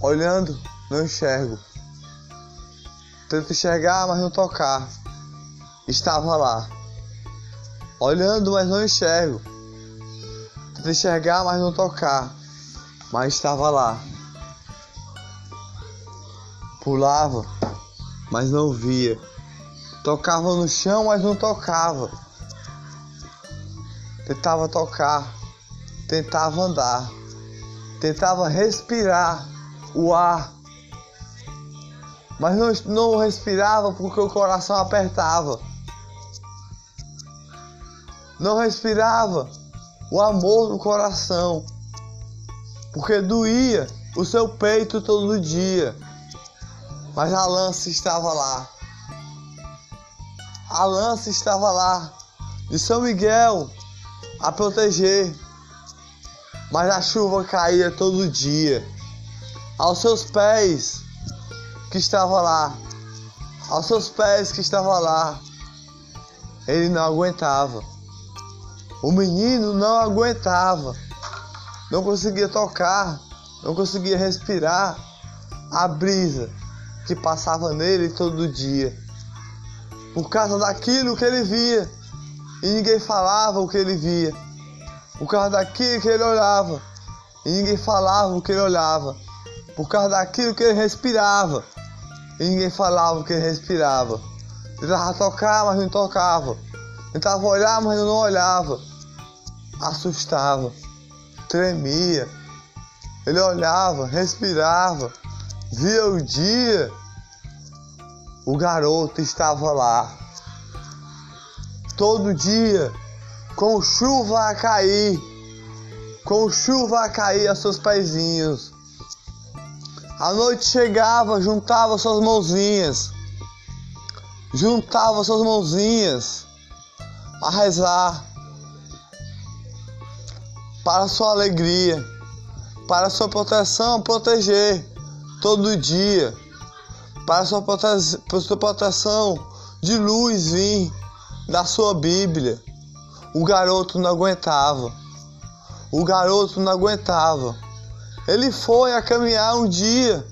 Olhando, não enxergo. Tento enxergar, mas não tocar. Estava lá. Olhando, mas não enxergo. Tento enxergar, mas não tocar. Mas estava lá. Pulava, mas não via. Tocava no chão, mas não tocava. Tentava tocar, tentava andar, tentava respirar o ar, mas não, não respirava porque o coração apertava. Não respirava o amor no coração, porque doía o seu peito todo dia. Mas a lança estava lá. A lança estava lá de São Miguel a proteger. Mas a chuva caía todo dia. Aos seus pés que estava lá. Aos seus pés que estava lá. Ele não aguentava. O menino não aguentava. Não conseguia tocar. Não conseguia respirar a brisa que passava nele todo dia. Por causa daquilo que ele via e ninguém falava o que ele via. Por causa daquilo que ele olhava e ninguém falava o que ele olhava. Por causa daquilo que ele respirava e ninguém falava que ele respirava. Tentava tocar, mas não tocava. Tentava olhar, mas não olhava. Assustava, tremia. Ele olhava, respirava, via o dia. O garoto estava lá todo dia, com chuva a cair, com chuva a cair a seus pezinhos. A noite chegava, juntava suas mãozinhas, juntava suas mãozinhas a rezar para sua alegria, para sua proteção, proteger todo dia, para sua, prote para sua proteção de luz vir da sua Bíblia. O garoto não aguentava. O garoto não aguentava. Ele foi a caminhar um dia,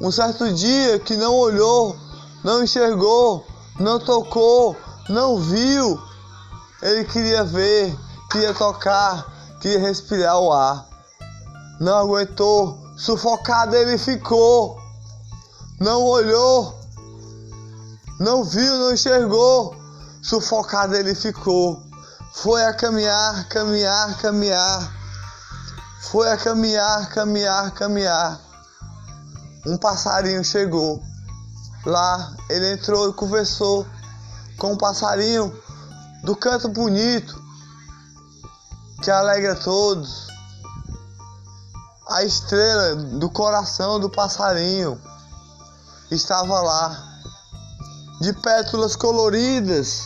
um certo dia que não olhou, não enxergou, não tocou, não viu. Ele queria ver, queria tocar, queria respirar o ar. Não aguentou, sufocado ele ficou. Não olhou, não viu, não enxergou Sufocado ele ficou. Foi a caminhar, caminhar, caminhar. Foi a caminhar, caminhar, caminhar. Um passarinho chegou. Lá ele entrou e conversou com um passarinho do canto bonito que alegra todos. A estrela do coração do passarinho estava lá, de pétalas coloridas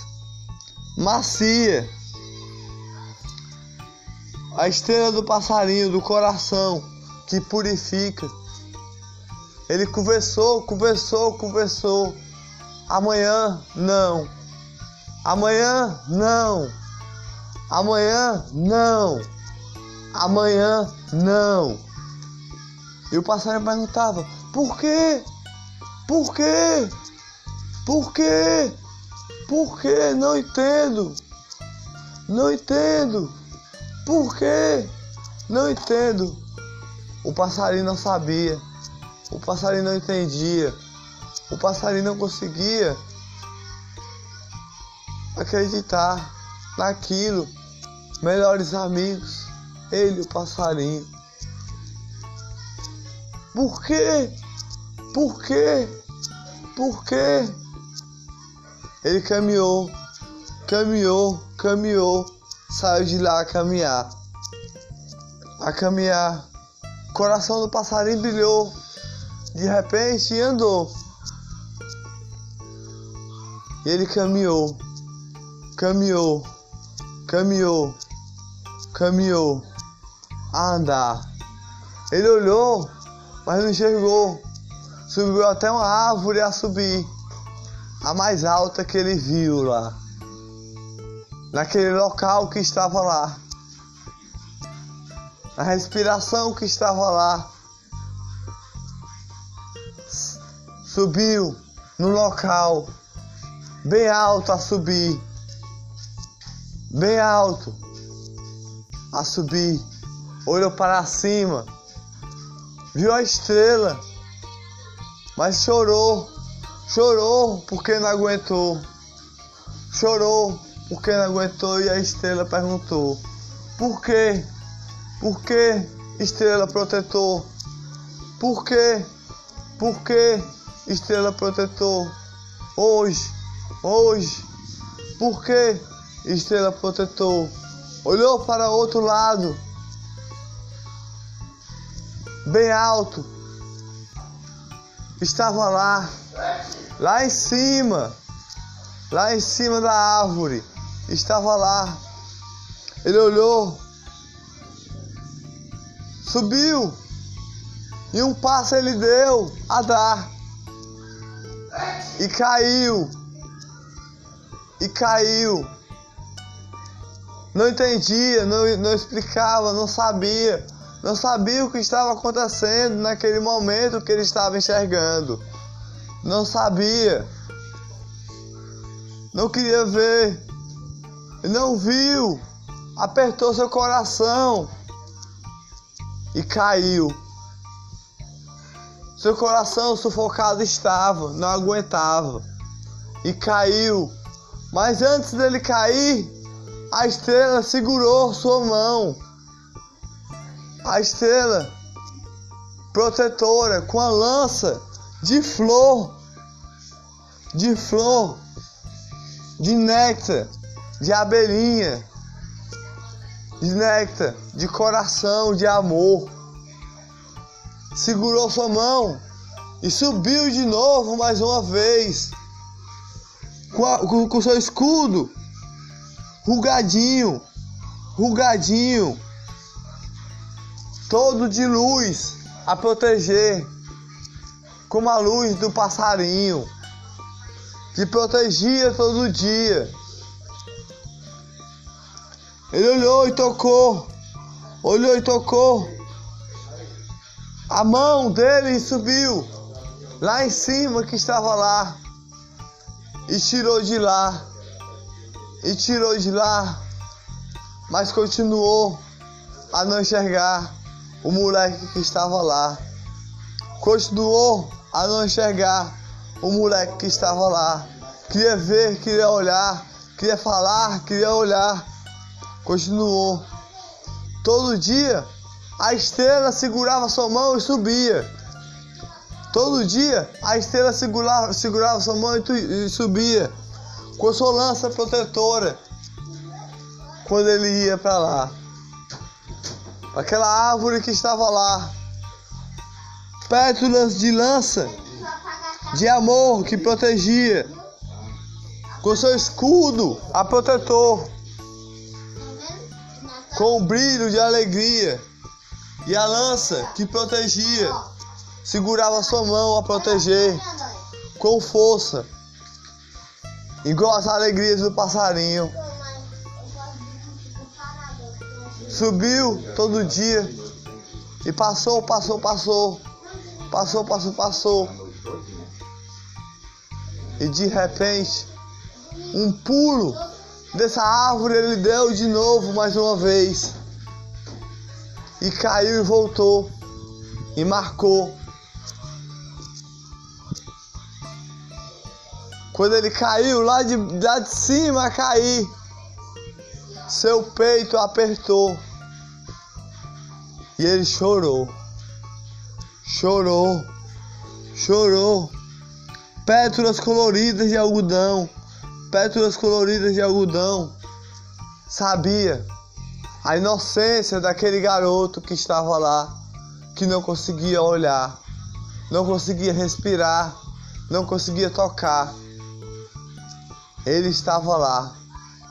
macia. A estrela do passarinho do coração que purifica. Ele conversou, conversou, conversou. Amanhã não. Amanhã não. Amanhã não. Amanhã não. E o passarinho perguntava: Por quê? Por quê? Por quê? Por quê? Não entendo. Não entendo. Por quê? Não entendo. O passarinho não sabia. O passarinho não entendia. O passarinho não conseguia acreditar naquilo. Melhores amigos. Ele, o passarinho. Por quê? Por quê? Por quê? Ele caminhou, caminhou, caminhou, saiu de lá a caminhar. A caminhar. O coração do passarinho brilhou. De repente e andou. Ele caminhou, caminhou, caminhou, caminhou a andar. Ele olhou, mas não enxergou. Subiu até uma árvore a subir a mais alta que ele viu lá, naquele local que estava lá, a respiração que estava lá, subiu no local, bem alto a subir, bem alto a subir, olhou para cima, viu a estrela, mas chorou, chorou porque não aguentou, chorou porque não aguentou e a estrela perguntou: Por quê? Por que, estrela protetor? Por quê? Por que, estrela protetor? Hoje, hoje, por que, estrela protetor? Olhou para outro lado, bem alto, estava lá, lá em cima, lá em cima da árvore estava lá. Ele olhou, subiu, e um passo ele deu a dar, e caiu, e caiu. Não entendia, não, não explicava, não sabia, não sabia o que estava acontecendo naquele momento que ele estava enxergando. Não sabia, não queria ver não viu, apertou seu coração e caiu. Seu coração sufocado estava, não aguentava e caiu. Mas antes dele cair, a estrela segurou sua mão. A estrela protetora com a lança de flor, de flor, de néctar de abelhinha, de néctar, de coração, de amor. Segurou sua mão e subiu de novo mais uma vez, com, a, com, com seu escudo, rugadinho, rugadinho, todo de luz a proteger, como a luz do passarinho, que protegia todo dia ele olhou e tocou. Olhou e tocou. A mão dele subiu lá em cima que estava lá. E tirou de lá. E tirou de lá. Mas continuou a não enxergar o moleque que estava lá. Continuou a não enxergar o moleque que estava lá. Queria ver, queria olhar, queria falar, queria olhar Continuou. Todo dia a estrela segurava sua mão e subia. Todo dia a estrela segurava, segurava sua mão e, e subia. Com sua lança protetora. Quando ele ia para lá. Aquela árvore que estava lá. Pétalas de lança. De amor que protegia. Com seu escudo a protetor com um brilho de alegria, e a lança que protegia segurava sua mão a proteger com força, igual as alegrias do passarinho. Subiu todo dia e passou, passou, passou, passou, passou, passou. E de repente, um pulo Dessa árvore ele deu de novo mais uma vez. E caiu e voltou. E marcou. Quando ele caiu lá de, lá de cima cair, seu peito apertou. E ele chorou. Chorou. Chorou. Pétalas coloridas de algodão pétalas coloridas de algodão. Sabia a inocência daquele garoto que estava lá, que não conseguia olhar, não conseguia respirar, não conseguia tocar. Ele estava lá.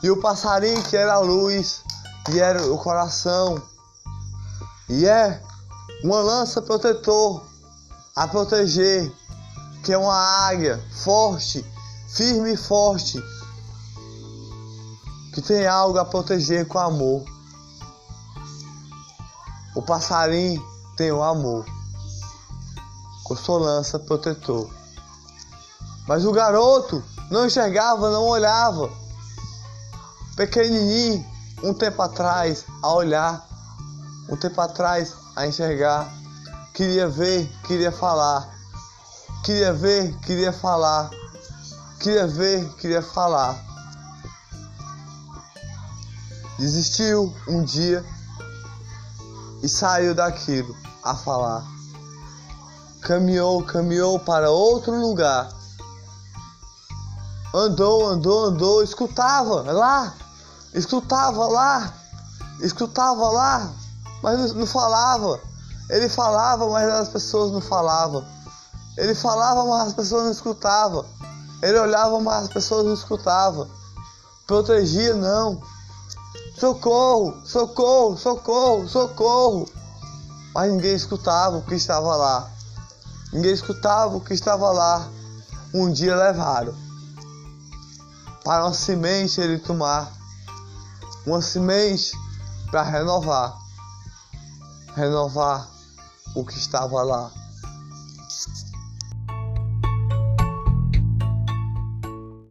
E o passarinho que era a luz, e era o coração, e é uma lança protetor a proteger, que é uma águia forte firme e forte, que tem algo a proteger com amor. O passarinho tem o amor, com sua lança protetor. Mas o garoto não enxergava, não olhava. Pequenininho, um tempo atrás, a olhar, um tempo atrás, a enxergar. Queria ver, queria falar. Queria ver, queria falar. Queria ver, queria falar. Desistiu um dia e saiu daquilo a falar. Caminhou, caminhou para outro lugar. Andou, andou, andou, escutava lá, escutava lá, escutava lá, mas não falava. Ele falava, mas as pessoas não falavam. Ele falava, mas as pessoas não escutavam. Ele olhava, mas as pessoas não escutavam. Protegia, não. Socorro, socorro, socorro, socorro. Mas ninguém escutava o que estava lá. Ninguém escutava o que estava lá. Um dia levaram para uma semente ele tomar. Uma semente para renovar. Renovar o que estava lá.